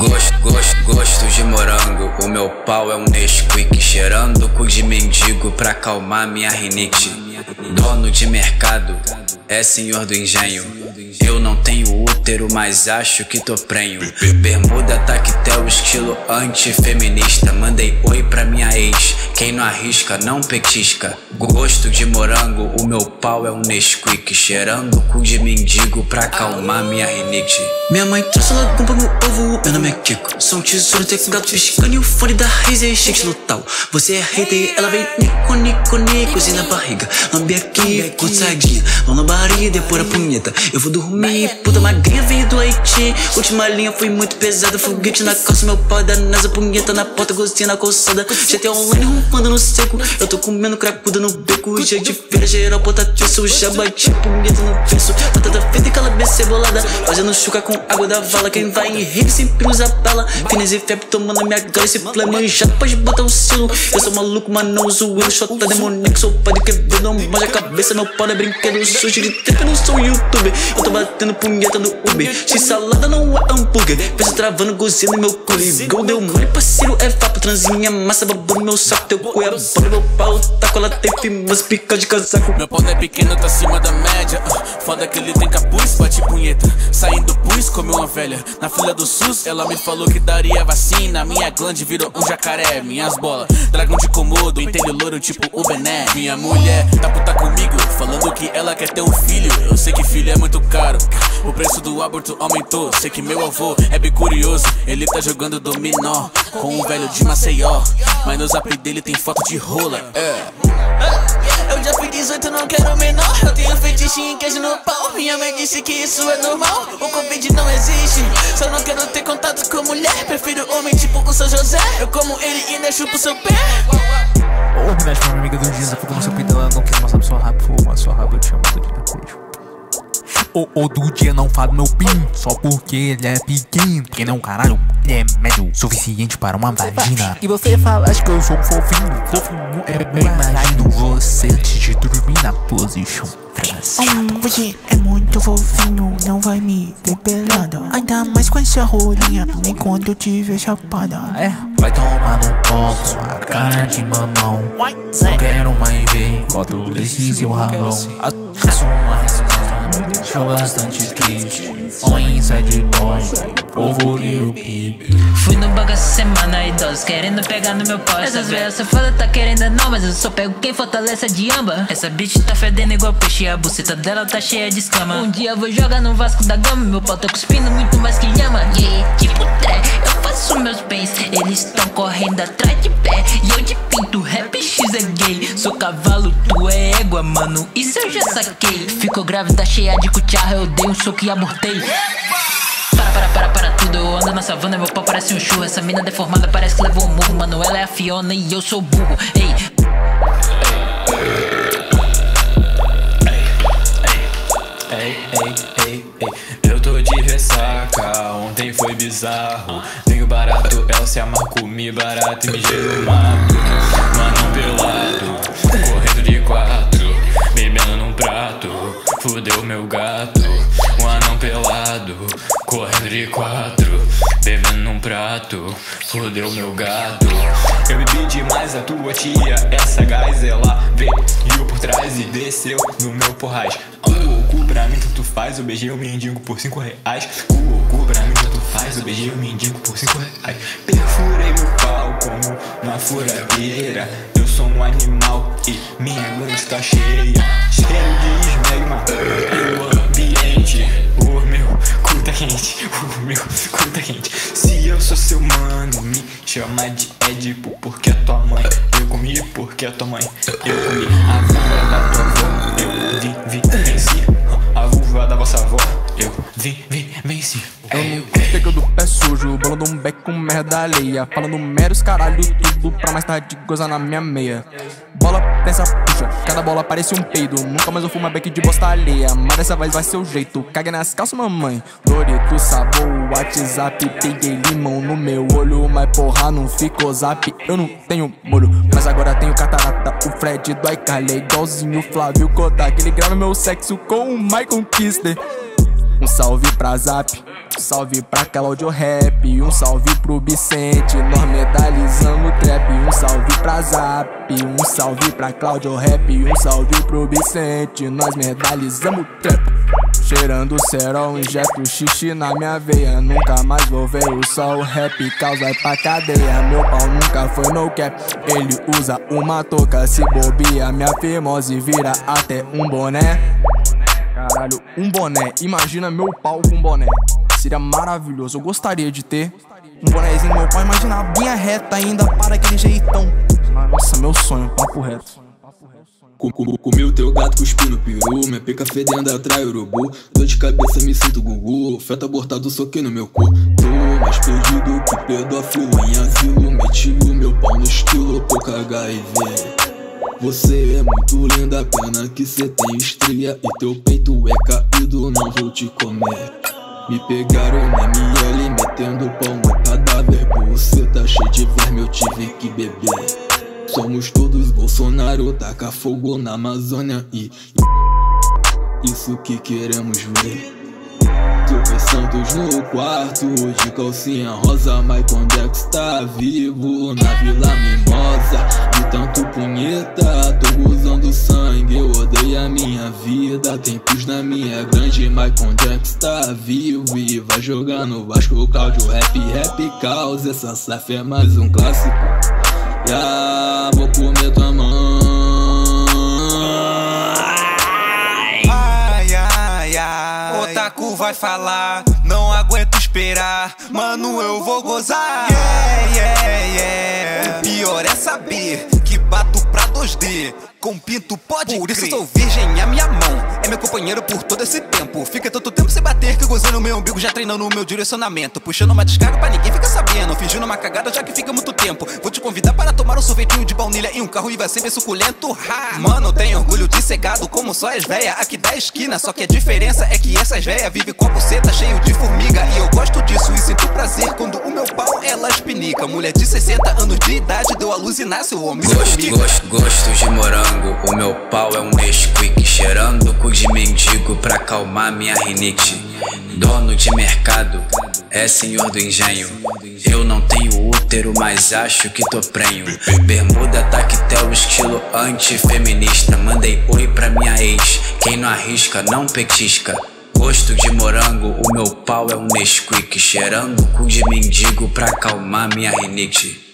Gosto, gosto, gosto de morango. O meu pau é um Nesquik. Cheirando cu de mendigo pra acalmar minha rinite. Dono de mercado, é senhor do engenho. Eu não tenho útero, mas acho que tô prenho. Bermuda tactel, estilo antifeminista. Mandei oi pra minha ex. Quem não arrisca, não petisca. Gosto de morango, o meu pau é um Nesquik. Cheirando cu de mendigo pra acalmar minha rinite. Minha mãe trouxe logo no ovo, meu nome é Kiko. Sou um tesouro teclado piscando e o fone da Razer shake no tal. Você é hater, ela vem nico, nico, nico, na barriga. Lambe aqui, curtadinha. Mão na barriga, depois a punheta. Eu vou dormir, puta magrinha veio do Haiti. Última linha foi muito pesada, foguete na calça, meu pau é da NASA, punheta na porta, gostinha na coçada. GT online rompando no seco. Eu tô comendo cracuda no beco. Dia de feira, geral, potatiço. Já bati punheta no verso. Batata feita e calabresa cebolada. Fazendo chuca com água da vala. Quem vai em rede sempre usa bala. Finas e febre tomando minha gala. Esse play manjado pode botar um selo. Eu sou maluco, mas não uso eu. Xota demoníaco, sou padre que vê, não manja a cabeça. Meu pau é brinquedo sujo de trip, não sou youtuber. Eu tô batendo punheta no Uber. Se salada não é hambúrguer. Penso travando, gozinho no meu culi. Gol deu mole, parceiro, é vapo. Transinha, massa, babu no meu saco. Teu cu bom, meu pau tá com ela tape, mas pica de casaco. Meu pau não é pequeno, tá acima da média. Uh, foda que ele tem capuz, bate punheta. Saindo pus, comeu uma velha. Na fila do SUS, ela me falou que daria vacina. Minha glande virou um jacaré. Minhas bolas, dragão de comodo, entende louro tipo o Bené. Minha mulher tá puta comigo, falando que ela quer ter um filho. Eu sei que filho é muito caro. O preço do aborto aumentou. Sei que meu avô é bem curioso. Ele tá jogando dominó com um velho de Maceió. Mas no zap dele tem foto de rola. É. Eu já fui 18, não quero menor. Eu tenho fetiche em queijo no pau. Minha mãe disse que isso é normal. O Covid não existe. Só não quero ter contato com mulher. Prefiro homem tipo o São José. Eu como ele e ainda chupo seu pé. Ô, oh, minha amiga do Giza, ficou no seu peito, ela não quis mostrar sua rabo, vou mostrar sua rabo, eu te amo, tô de beijo. O, o do dia não fala meu pin Só porque ele é pequeno. Porque não caralho, ele é médio Suficiente para uma vagina. E você fala acho que eu sou um fofinho Fofinho é bem imagino você antes de dormir na position Hum, você é muito fofinho, não vai me ver pelada. Ainda mais com essa rolinha, nem quando eu tiver chapada. É, vai tomar no pau, sua cara de mamão. Não quero mais ver foto desse seu ralão. Assuma me deixou bastante triste On inside boy, povo Lil Peep Fui no banco essa semana, idosos querendo pegar no meu pau Essas velhas você fala tá querendo não, mas eu só pego quem fortalece a diamba Essa bitch tá fedendo igual peixe, a buceta dela tá cheia de escama. Um dia eu vou jogar no Vasco da Gama, meu pau tá cuspindo muito mais que llama Yeah, tipo tré, eu faço meus bens, eles tão correndo atrás de pé. E eu de pinto, rap X é gay Sou cavalo, tu é égua, mano, isso eu já saquei Ficou grávida, cheia de cucharra, eu dei um soco e abortei para, para, para, para tudo. Eu ando na savana, meu pau parece um churro. Essa mina deformada parece que levou um murro. Mano, ela é a Fiona e eu sou burro. Ei. Ontem foi bizarro. Tenho barato, ela se amarra, comi barato e me gerou mato. B4 Bebendo num prato, fodeu meu gato. Eu bebi demais, a tua tia Essa gás, ela veio por trás e desceu no meu porrais O cu pra mim tanto faz, eu beijei o mendigo por cinco reais. O cu pra mim tanto faz, eu beijei o mendigo por cinco reais. Perfurei meu pau como uma furadeira. Eu sou um animal e minha mão está cheia. Cheia chama de Edipo porque é tua mãe. Eu comi porque é tua mãe. Eu comi a vulva da tua avó. Eu vim, vim, venci. A vulva da vossa avó. Eu vim, vim, venci. Eu não pegando pé sujo, bolando um beco com merda alheia. Falando meros caralho, tudo pra mais tarde gozar na minha meia. Pensa, puxa, cada bola parece um peido. Nunca mais eu fumo beck de bosta alheia. Mas dessa vez vai ser o jeito. Cague nas calças, mamãe. Dorito, sabor, WhatsApp. Peguei limão no meu olho, mas porra, não ficou zap. Eu não tenho molho, mas agora tenho catarata. O Fred do iCarly é igualzinho o Flávio Kodak. Ele grava meu sexo com o Michael Kister. Um salve pra Zap, salve pra Claudio Rap, um salve pro Vicente, nós medalizamos trap. Um salve pra Zap, um salve pra Claudio Rap, um salve pro Vicente, nós medalizamos trap. Cheirando cerol, injeto xixi na minha veia Nunca mais vou ver o sol, rap causa pra cadeia Meu pau nunca foi no cap, ele usa uma touca Se bobia, minha fimose vira até um boné Caralho, um boné, imagina meu pau com boné Seria maravilhoso, eu gostaria de ter um bonézinho meu pau, imagina a linha reta ainda para aquele jeitão. Nossa, meu sonho, papo reto. Comi o teu gato cuspindo peru Minha pica fedendo atrai urubu. Dor de cabeça me sinto gugu Feto abortado soquei no meu cu. Tô mais perdido que pedófilo em asilo Meti o meu pau no estilo pouca HIV Você é muito linda, pena que cê tem estria E teu peito é caído, não vou te comer me pegaram na ML metendo pau no cadáver Você tá cheio de verme, eu tive que beber Somos todos Bolsonaro, taca fogo na Amazônia e isso que queremos ver. Santos no quarto, de calcinha rosa, Michael Dex tá vivo na Vila Mimosa. De tanto punheta, tô usando sangue, eu odeio a minha vida. Tempos na minha grande, Michael Dex tá vivo e vai jogar no Vasco, Cláudio Rap, Rap Causa. Essa saf é mais um clássico. Já vou comer tua mão. Vai falar, não aguento esperar. Mano, eu vou gozar. Yeah, yeah, yeah. O pior é saber que bato pra 2D. Com pinto pode Por isso sou virgem, a minha mão meu companheiro por todo esse tempo. Fica tanto tempo sem bater que gozando no meu umbigo Já treinando o meu direcionamento. Puxando uma descarga pra ninguém ficar sabendo. Fingindo uma cagada já que fica muito tempo. Vou te convidar para tomar um sorvetinho de baunilha Em um carro e vai ser bem suculento ha! Mano, tenho orgulho de ser gado como só as véia. Aqui da esquina, só que a diferença é que essas véia Vive com a buceta cheio de formiga 60 anos de idade deu a luz e nasce o homem. Gosto, gosto, gosto de morango. O meu pau é um Nesquik Cheirando cu de mendigo pra acalmar minha rinite. Dono de mercado, é senhor do engenho. Eu não tenho útero, mas acho que tô prenho. Bermuda tactel, estilo antifeminista. Mandei oi pra minha ex. Quem não arrisca, não petisca Gosto de morango, o meu pau é um Nesquik Cheirando cu de mendigo pra acalmar minha rinite